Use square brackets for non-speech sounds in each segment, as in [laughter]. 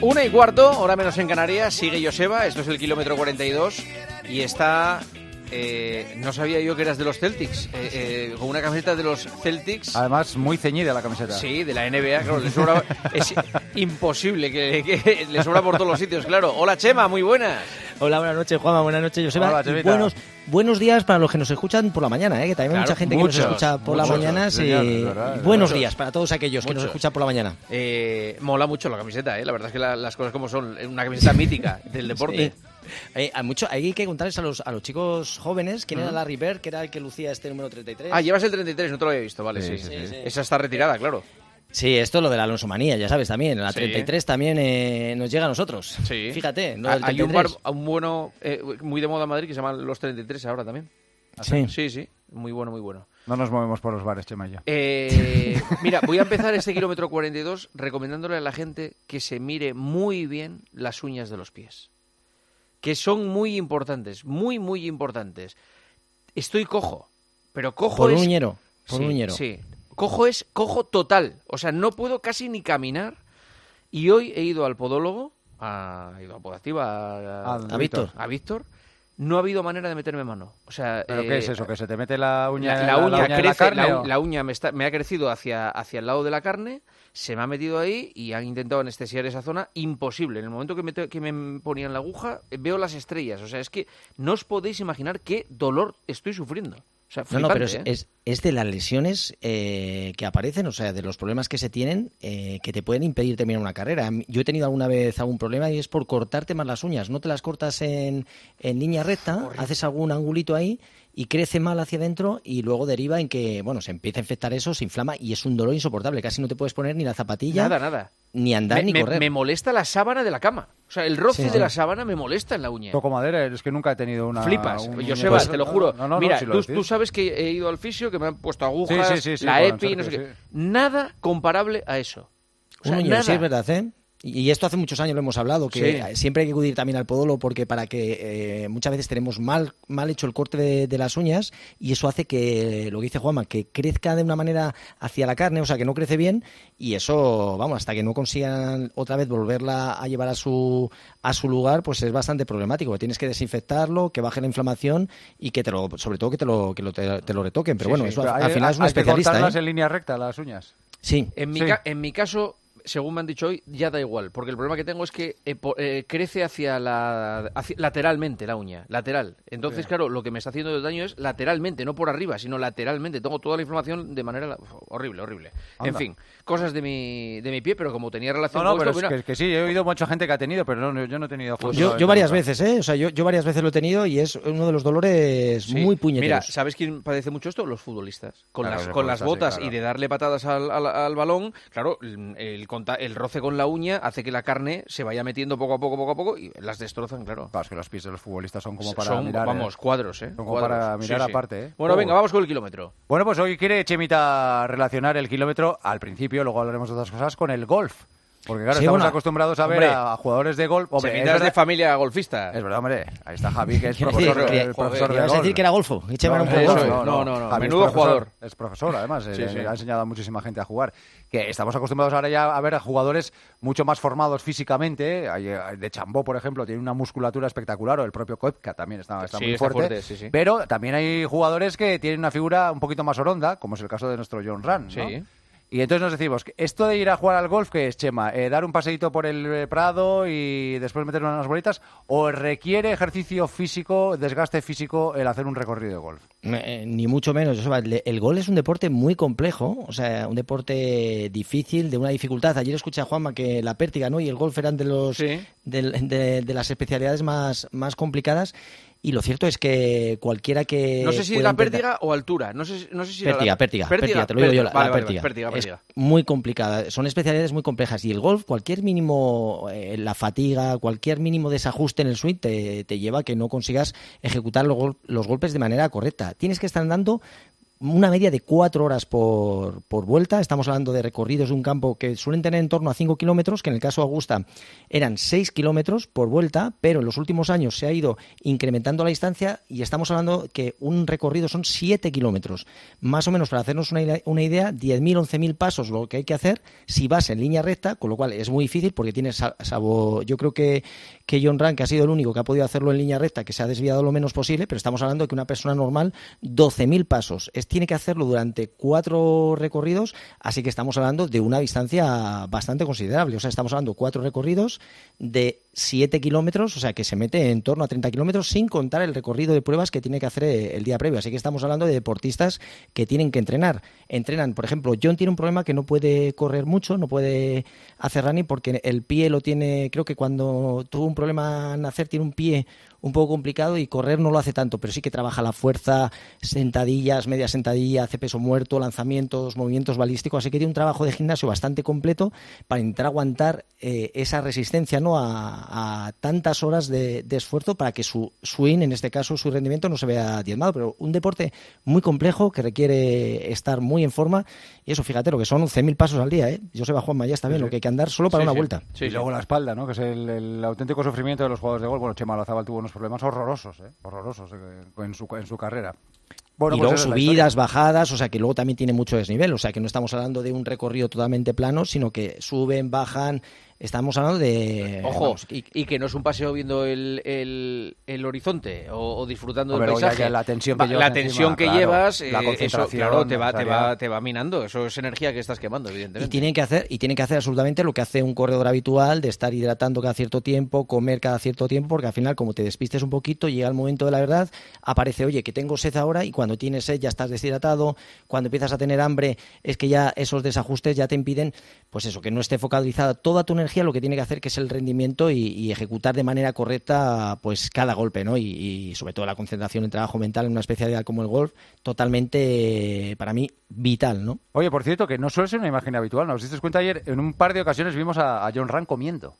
Una y cuarto, hora menos en Canarias, sigue Joseba, esto es el kilómetro 42 y está... eh, no sabía yo que eras de los Celtics, eh, eh, con una camiseta de los Celtics. Además, muy ceñida la camiseta. Sí, de la NBA, claro, le sobra, [laughs] es imposible que, que le sobra por todos los sitios, claro. Hola Chema, muy buenas. Hola, buenas noches, Juanma, buenas noches, Joseba. Hola, Y Chemita. buenos, buenos días para los que nos escuchan por la mañana, ¿eh? que también hay Claro, mucha gente muchos, que nos escucha por muchos, la mañana. señor, verdad, buenos días para todos aquellos que nos escuchan por la mañana. Eh, mola mucho la camiseta, ¿eh? la verdad es que la- las cosas como son, es una camiseta mítica del deporte. Sí. Eh, hay, mucho, hay que contarles a los, a los chicos jóvenes quién era. Larry Bird, que era el que lucía este número 33. Ah, llevas el 33, no te lo había visto, vale, sí. Sí, sí, sí. Esa está retirada, claro. Sí, esto lo de la Alonso Manía, ya sabes también. La Sí. 33 también eh, nos llega a nosotros. Sí. Fíjate, lo del Hay un bar 33. un bueno, eh, muy de moda en Madrid que se llama Los 33 ahora también. Sí. Sí, sí, muy bueno, muy bueno. No nos movemos por los bares, Chema y yo. Eh, [laughs] mira, voy a empezar este kilómetro 42 recomendándole a la gente que se mire muy bien las uñas de los pies. Que son muy importantes, muy, muy importantes. Estoy cojo, pero cojo Por es... un uñero. Por sí, un uñero. Sí, cojo es cojo total. O sea, no puedo casi ni caminar. Y hoy he ido al podólogo, a, he ido a Podativa, a, Ah, A Víctor. a Víctor. No ha habido manera de meterme mano. O sea, ¿Pero eh, qué es eso? ¿Que se te mete la uña la, uña en la crece, carne la, o- la uña me, está- me ha crecido hacia, hacia el lado de la carne, se me ha metido ahí y han intentado anestesiar esa zona. Imposible. En el momento que me, que me ponían la aguja, eh, veo las estrellas. O sea, es que no os podéis imaginar qué dolor estoy sufriendo. O sea, No, no, pero es, ¿eh? es, es de las lesiones eh, que aparecen, o sea, de los problemas que se tienen eh, que te pueden impedir terminar una carrera. Yo he tenido alguna vez algún problema y es por cortarte más las uñas. No te las cortas en, en línea recta, haces algún angulito ahí y crece mal hacia adentro y luego deriva en que, bueno, se empieza a infectar eso, se inflama y es un dolor insoportable. Casi no te puedes poner ni la zapatilla, Nada, nada. Ni andar me, ni me- correr. me molesta la sábana de la cama. O sea, el roce Sí, de sí. la sábana me molesta en la uña. Toco madera, es que nunca he tenido una. Flipas, un Sebas, de- te lo juro. no, no, no, Mira, si lo tú, sabes que he ido al fisio, que me han puesto agujas, Sí, sí, sí, sí, la EPI, no sé qué. sí. Nada comparable a eso. O sea, Un uñero, nada. sí, es verdad, ¿eh? Y esto hace muchos años lo hemos hablado, que Sí. siempre hay que acudir también al podólogo porque para que eh, muchas veces tenemos mal, mal hecho el corte de, de las uñas y eso hace que, lo que dice Juanma, que crezca de una manera hacia la carne, o sea, que no crece bien y eso, vamos, hasta que no consigan otra vez volverla a llevar a su, a su lugar, pues es bastante problemático. que Tienes que desinfectarlo, que baje la inflamación y que te lo, sobre todo que te lo, que lo- te, te lo retoquen. Pero Sí, bueno, sí, eso Pero al, hay- al final es un hay que especialista. cortarlas ¿eh? en línea recta, las uñas. Sí. En mi, Sí. ca- en mi caso, según me han dicho hoy, ya da igual, porque el problema que tengo es que eh, po- eh, crece hacia la hacia- lateralmente la uña, lateral. Entonces, claro, lo que me está haciendo daño es lateralmente, no por arriba, sino lateralmente. Tengo toda la inflamación de manera uf, horrible, horrible. En fin, cosas de mi de mi pie, pero como tenía relación No, no, con pero esto, es mira, que, que sí, he oído mucha gente que ha tenido, pero no, yo no he tenido. Pues Yo, yo varias veces, ¿eh? O sea, yo, yo varias veces lo he tenido y es uno de los dolores Sí. muy Mira, puñeteros. ¿sabes quién padece mucho esto? Los futbolistas. Con Claro, las, con las botas sí, y de darle patadas al, al- al balón, claro, el, el roce con la uña hace que la carne se vaya metiendo poco a poco, poco a poco y las destrozan, claro. Claro, es que los pies de los futbolistas son como para Son, mirar. vamos, ¿eh? cuadros, ¿eh? Son como Cuadros. para mirar aparte, ¿eh? Bueno, Oh. venga, vamos con el kilómetro. Bueno, pues hoy quiere Chemita relacionar el kilómetro al principio, luego hablaremos de otras cosas, con el golf. Porque claro, Sí, estamos bueno, acostumbrados a ver hombre. a, jugadores de golf. Hombre, es de familia golfista. es verdad, hombre. Ahí está Javi, que es [laughs] profesor, decir, el profesor de golf. decir que era golfo. era un eso es. No, no, no, es menudo profesor, jugador. Es profesor, además. Sí, eh, sí. Ha enseñado a muchísima gente a jugar. Que estamos acostumbrados ahora ya a ver a jugadores mucho más formados físicamente. Hay, eh, De Chambó, por ejemplo, tiene una musculatura espectacular. O el propio Koepka también está, está muy está fuerte. fuerte, sí, sí. Pero también hay jugadores que tienen una figura un poquito más oronda, como es el caso de nuestro John Run. ¿no? Sí. Y entonces nos decimos, esto de ir a jugar al golf, que es, Chema? Eh, ¿Dar un paseíto por el eh, Prado y después meter unas bolitas? ¿O requiere ejercicio físico, desgaste físico, el hacer un recorrido de golf? Eh, ni mucho menos. El, el gol es un deporte muy complejo, o sea, un deporte difícil, de una dificultad. Ayer escuché a Juanma que la pértiga ¿no? y el golf eran de, los, Sí. de, de las especialidades más, más complicadas. Y lo cierto es que cualquiera que. No sé si era intentar- pértiga o altura. No sé, no sé si era la- pértiga, pértiga, te lo digo yo, la, Vale, la vale, pértiga. vale, pértiga, Es muy complicada, son especialidades muy complejas y el golf, cualquier mínimo, eh, la fatiga, cualquier mínimo desajuste en el swing te, te lleva a que no consigas ejecutar los, los golpes de manera correcta. Tienes que estar dando una media de cuatro horas por, por, vuelta. Estamos hablando de recorridos de un campo que suelen tener en torno a cinco kilómetros, que en el caso de Augusta eran seis kilómetros por vuelta, pero en los últimos años se ha ido incrementando la distancia y estamos hablando que un recorrido son siete kilómetros. Más o menos, para hacernos una, una idea, 10.000, 11.000 pasos lo que hay que hacer si vas en línea recta, con lo cual es muy difícil porque tienes, salvo, yo creo que, que John Rank ha sido el único que ha podido hacerlo en línea recta, que se ha desviado lo menos posible, pero estamos hablando de que una persona normal, 12.000 pasos. Es tiene que hacerlo durante cuatro recorridos, así que estamos hablando de una distancia bastante considerable. O sea, estamos hablando cuatro recorridos de 7 kilómetros, o sea, que se mete en torno a 30 kilómetros sin contar el recorrido de pruebas que tiene que hacer el día previo. Así que estamos hablando de deportistas que tienen que entrenar. Entrenan, por ejemplo, John tiene un problema que no puede correr mucho, no puede hacer running porque el pie lo tiene, creo que cuando tuvo un problema al nacer, tiene un pie un poco complicado y correr no lo hace tanto, pero sí que trabaja la fuerza, sentadillas, media sentadilla, hace peso muerto, lanzamientos, movimientos balísticos, así que tiene un trabajo de gimnasio bastante completo para intentar aguantar eh, esa resistencia ¿no? a, tantas horas de, esfuerzo para que su swing, en este caso su rendimiento, no se vea diezmado, pero un deporte muy complejo que requiere estar muy en forma y eso, fíjate, lo que son 11.000 pasos al día, ¿eh? Joseba Juanma, ya está bien, lo que hay que andar solo para una vuelta. y luego la espalda, ¿no? que es el, auténtico sufrimiento de los jugadores de gol. Bueno, Chema Lazabal tuvo problemas horrorosos, ¿eh? horrorosos eh, en, su, en su carrera. Bueno, y pues luego subidas, bajadas, o sea que luego también tiene mucho desnivel, o sea que no estamos hablando de un recorrido totalmente plano, sino que suben, bajan, Estamos hablando de... Ojo, y, que no es un paseo viendo el, el, horizonte o, disfrutando del paisaje. la tensión que, la tensión que llevas, la eh, eso, claro, te va, te, va, te va minando. Eso es energía que estás quemando, evidentemente. Y tienen que hacer, y tienen que hacer absolutamente lo que hace un corredor habitual, de estar hidratando cada cierto tiempo, comer cada cierto tiempo, porque al final, como te despistes un poquito, llega el momento de la verdad, aparece, oye, que tengo sed ahora, y cuando tienes sed ya estás deshidratado, cuando empiezas a tener hambre, es que ya esos desajustes ya te impiden, pues eso, que no esté focalizada toda tu energía lo que tiene que hacer que es el rendimiento y, ejecutar de manera correcta pues cada golpe, ¿no? Y, sobre todo la concentración en trabajo mental en una especialidad como el golf, totalmente para mí vital, ¿no? Oye, por cierto, que no suele ser una imagen habitual, ¿no? ¿Os diste cuenta ayer? En un par de ocasiones vimos a, John Rand comiendo.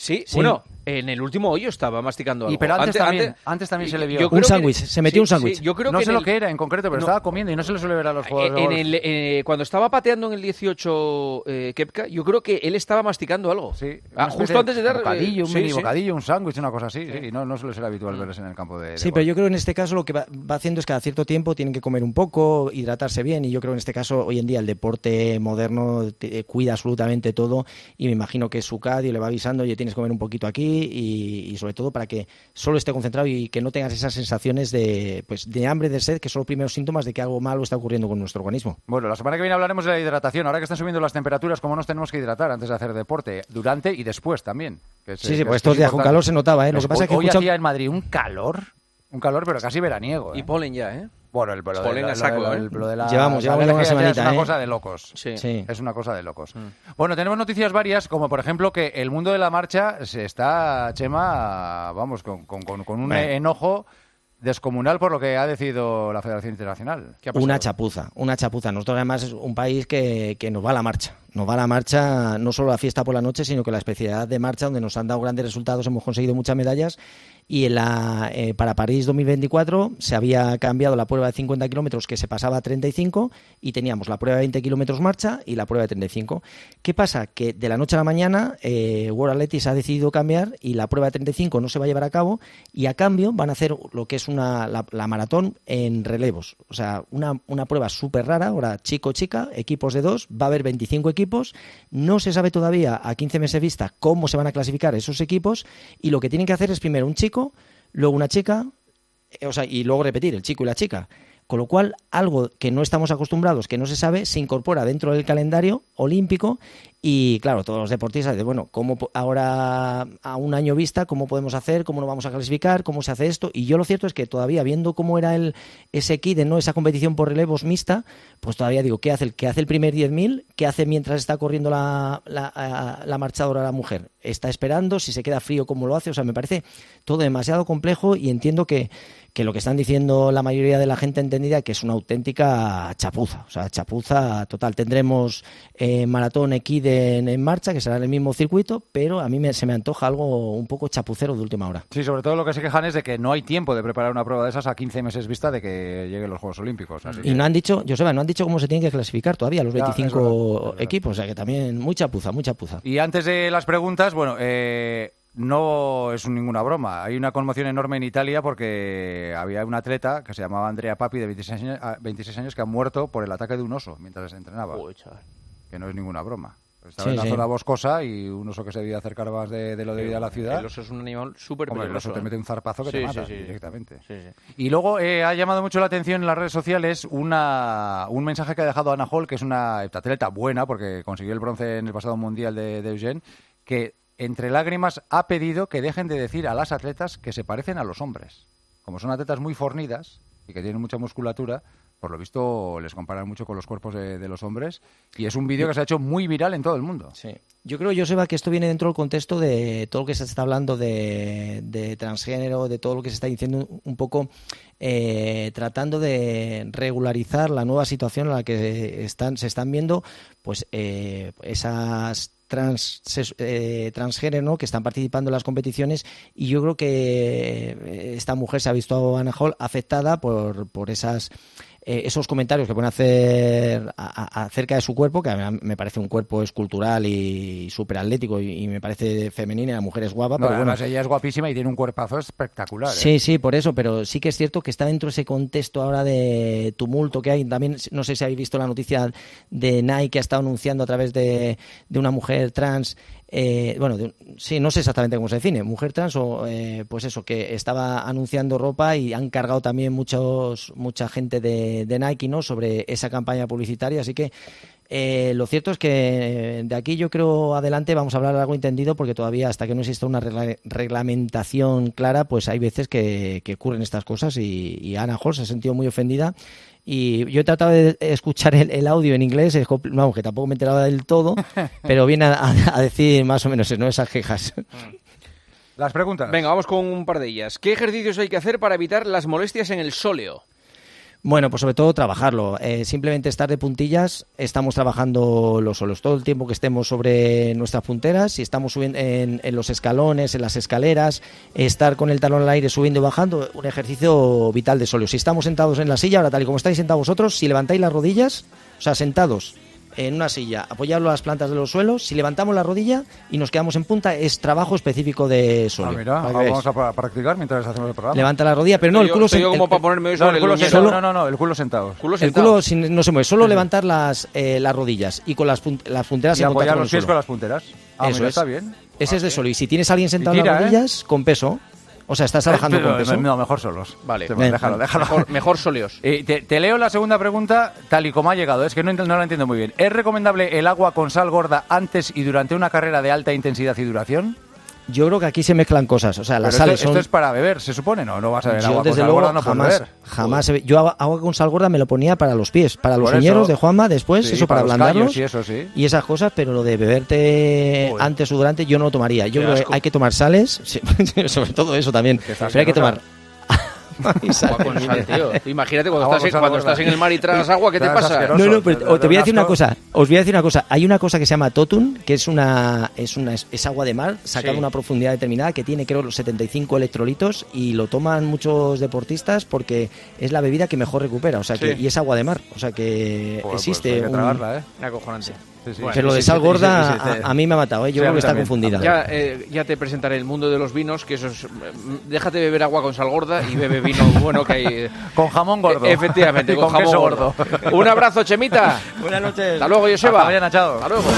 Sí, bueno, en el último hoyo estaba masticando algo. Y pero antes, también, antes, también se le vio. Un sándwich, se metió un sándwich. yo creo no sé lo que era en concreto, pero estaba comiendo y no se le suele ver a los jugadores. En el, eh, cuando estaba pateando en el 18 eh, Kepka, yo creo que él estaba masticando algo. Sí. Ah, justo antes de dar. Un bocadillo, un mini bocadillo, un sándwich, una cosa así. Sí, no, no suele ser habitual verles en el campo de. sí, pero yo creo que en este caso lo que va, haciendo es que a cierto tiempo tienen que comer un poco, hidratarse bien. Y yo creo que en este caso, hoy en día, el deporte moderno cuida absolutamente todo. Y me imagino que su cadio le va avisando, oye, tienes que comer un poquito aquí y, sobre todo para que solo esté concentrado y que no tengas esas sensaciones de, pues, de hambre, de sed, que son los primeros síntomas de que algo malo está ocurriendo con nuestro organismo. Bueno, la semana que viene hablaremos de la hidratación. Ahora que están subiendo las temperaturas, ¿cómo nos tenemos que hidratar antes de hacer deporte? Durante y después también. sí, sí, pues estos días con calor se notaba, ¿eh? Lo que pasa es que hoy hacía en Madrid un calor, un calor pero casi veraniego. Y ¿eh? polen ya, ¿eh? Bueno, el pelo, de, saco, de la, Llevamos, llevamos una semanita, Es una ¿eh? cosa de locos. Sí. Es una cosa de locos. Mm. Bueno, tenemos noticias varias, como por ejemplo que el mundo de la marcha se está, Chema, vamos, con, con, con un enojo descomunal por lo que ha decidido la Federación Internacional. una chapuza, una chapuza. Nosotros además es un país que, que, nos va a la marcha. Nos va a la marcha no solo la fiesta por la noche, sino que la especialidad de marcha, donde nos han dado grandes resultados, hemos conseguido muchas medallas y en la, eh, para París 2024 se había cambiado la prueba de 50 kilómetros que se pasaba a 35 y teníamos la prueba de 20 kilómetros marcha y la prueba de 35. ¿Qué pasa? Que de la noche a la mañana eh, World Athletics ha decidido cambiar y la prueba de 35 no se va a llevar a cabo y a cambio van a hacer lo que es una, la, maratón en relevos. O sea, una, una prueba súper rara, ahora chico-chica, equipos de dos, va a haber 25 equipos, no se sabe todavía a 15 meses vista cómo se van a clasificar esos equipos y lo que tienen que hacer es primero un chico luego una chica, eh, o sea, y luego repetir, el chico y la chica. Con lo cual, algo que no estamos acostumbrados, que no se sabe, se incorpora dentro del calendario olímpico y claro, todos los deportistas dicen, bueno, ¿cómo ahora a un año vista, cómo podemos hacer, cómo nos vamos a clasificar, cómo se hace esto? Y yo lo cierto es que todavía viendo cómo era el ese kit, no esa competición por relevos mixta, pues todavía digo, ¿qué hace el que hace el primer 10.000? ¿Qué hace mientras está corriendo la, la, la marchadora la mujer? Está esperando, si se queda frío, ¿cómo lo hace? O sea, me parece todo demasiado complejo y entiendo que que lo que están diciendo la mayoría de la gente entendida que es una auténtica chapuza, o sea, chapuza total. Tendremos eh, maratón equí en, marcha, que será en el mismo circuito, pero a mí me- se me antoja algo un poco chapucero de última hora. Sí, sobre todo lo que se quejan es de que no hay tiempo de preparar una prueba de esas a 15 meses vista de que lleguen los Juegos Olímpicos. así Y que- no han dicho, Joseba, no han dicho cómo se tienen que clasificar todavía los Ya, es 25 verdad, es verdad. equipos, o sea que también mucha puza, mucha puza. Y antes de las preguntas, bueno, eh, no es ninguna broma. Hay una conmoción enorme en Italia porque había un atleta que se llamaba Andrea Papi, de 26 años, ah, 26 años, que ha muerto por el ataque de un oso mientras entrenaba. Chaval. Que no es ninguna broma. Estaba Sí, en la sí. zona boscosa y un oso que se debía acercar más de, de lo debido a la ciudad. El oso es un animal súper Hombre, el peligroso. oso te ¿eh? mete un zarpazo que Sí, te mata sí. directamente. Sí, sí. Y luego eh, ha llamado mucho la atención en las redes sociales una, un mensaje que ha dejado Ana Hall, que es una heptatleta buena, porque consiguió el bronce en el pasado mundial de, de Eugene, que entre lágrimas ha pedido que dejen de decir a las atletas que se parecen a los hombres. Como son atletas muy fornidas y que tienen mucha musculatura, por lo visto les comparan mucho con los cuerpos de, los hombres. Y es un vídeo que se ha hecho muy viral en todo el mundo. Sí. Yo creo, Joseba, que esto viene dentro del contexto de todo lo que se está hablando de, de transgénero, de todo lo que se está diciendo un poco eh, tratando de regularizar la nueva situación en la que están, se están viendo pues eh, esas eh, transgénero que están participando en las competiciones y yo creo que eh, esta mujer se ha visto, Ana Hall, afectada por, por esas eh, esos comentarios que pueden hacer a- a- acerca de su cuerpo, que a mí me parece un cuerpo escultural y súper atlético y, y me parece femenina, la mujer es guapa, No, pero bueno, ella es guapísima y tiene un cuerpazo espectacular. ¿eh? Sí, sí, por eso, pero sí que es cierto que está dentro de ese contexto ahora de tumulto que hay. También, no sé si habéis visto la noticia de Nike que ha estado anunciando a través de, de una mujer trans. Eh, bueno, de- sí, no sé exactamente cómo se define, mujer trans o eh, pues eso, que estaba anunciando ropa y han cargado también muchos mucha gente de, de Nike, ¿no? Sobre esa campaña publicitaria, así que eh, lo cierto es que de aquí yo creo adelante vamos a hablar algo entendido porque todavía hasta que no exista una regla- reglamentación clara, pues hay veces que, que ocurren estas cosas y, y Ana Hall se ha sentido muy ofendida y yo he tratado de escuchar el, el audio en inglés, vamos, que tampoco me he enterado del todo, [laughs] pero viene a, a- a decir más o menos ¿no? esas quejas. Las preguntas. Venga, vamos con un par de ellas. ¿Qué ejercicios hay que hacer para evitar las molestias en el sóleo? Bueno, pues sobre todo trabajarlo. Eh, simplemente estar de puntillas, estamos trabajando los solos. Todo el tiempo que estemos sobre nuestras punteras, si estamos subiendo en, en los escalones, en las escaleras, estar con el talón al aire subiendo y bajando, un ejercicio vital de sóleo. Si estamos sentados en la silla, ahora tal y como estáis sentados vosotros, si levantáis las rodillas, o sea, sentados en una silla, apoyarlo a las plantas de los suelos, si levantamos la rodilla y nos quedamos en punta, es trabajo específico de Ah, sóleo. mira, vamos a pra- practicar mientras hacemos el programa. Levanta la rodilla, pero no, el culo sen- el- No, el culo sentado. Solo- No, no, no, el culo sentado. El culo sin- no se mueve, solo levantar las, eh, las rodillas y con las, punt- las punteras Y en contacto apoyar con los el pies suelo. con las punteras. Ah, Eso mira, es. está bien. Ese es de solo. Y si tienes a alguien sentado en tira, las ¿eh? rodillas, con peso. O sea, estás trabajando Pero, con peso. No, mejor solos. Vale. Sí, déjalo, déjalo. Mejor, mejor. [laughs] Eh, te, te leo la segunda pregunta tal y como ha llegado. Es que no, no la entiendo muy bien. ¿Es recomendable el agua con sal gorda antes y durante una carrera de alta intensidad y duración? Yo creo que aquí se mezclan cosas. O sea, las Pero sales esto, son. esto es para beber, se supone, ¿no? No vas a beber yo, agua con desde sal luego, gorda, no puedes jamás, beber. jamás. he Yo agua, con sal gorda me lo ponía para los pies, para los uñeros de Juanma, después, Sí, eso para, los ablandarlos. y eso, sí. y esas cosas, pero lo de beberte antes o durante yo no lo tomaría. Yo Qué creo que hay que tomar sales, sí, [laughs] sobre todo eso también. Pero hay que tomar. [laughs] tío. Imagínate cuando, Agua estás, en, cuando estás en el mar y tragas agua, ¿qué te pasa? No, no, pero te voy a decir una cosa. Os voy a decir una cosa. Hay una cosa que se llama Totun, que es una es una es agua de mar sacada Sí. una profundidad determinada que tiene creo los 75 electrolitos y lo toman muchos deportistas porque es la bebida que mejor recupera, o sea que Sí. y es agua de mar, o sea que Joder, pues existe hay que un- ¿eh? Acojonante. Sí, sí. Bueno, lo de sal gorda sí, sí, sí. a, a mí me ha matado, ¿eh? yo creo que está confundida. Ya, eh, ya te presentaré el mundo de los vinos, que eso es... mm, Déjate beber agua con sal gorda y bebe vino [laughs] bueno que hay... eh, Con jamón gordo. e- Efectivamente, Y [laughs] con, con jamón queso gordo. gordo. Un abrazo, Chemita. [laughs] Buenas noches. Hasta luego, Joseba. Hasta mañana, chao. Hasta luego.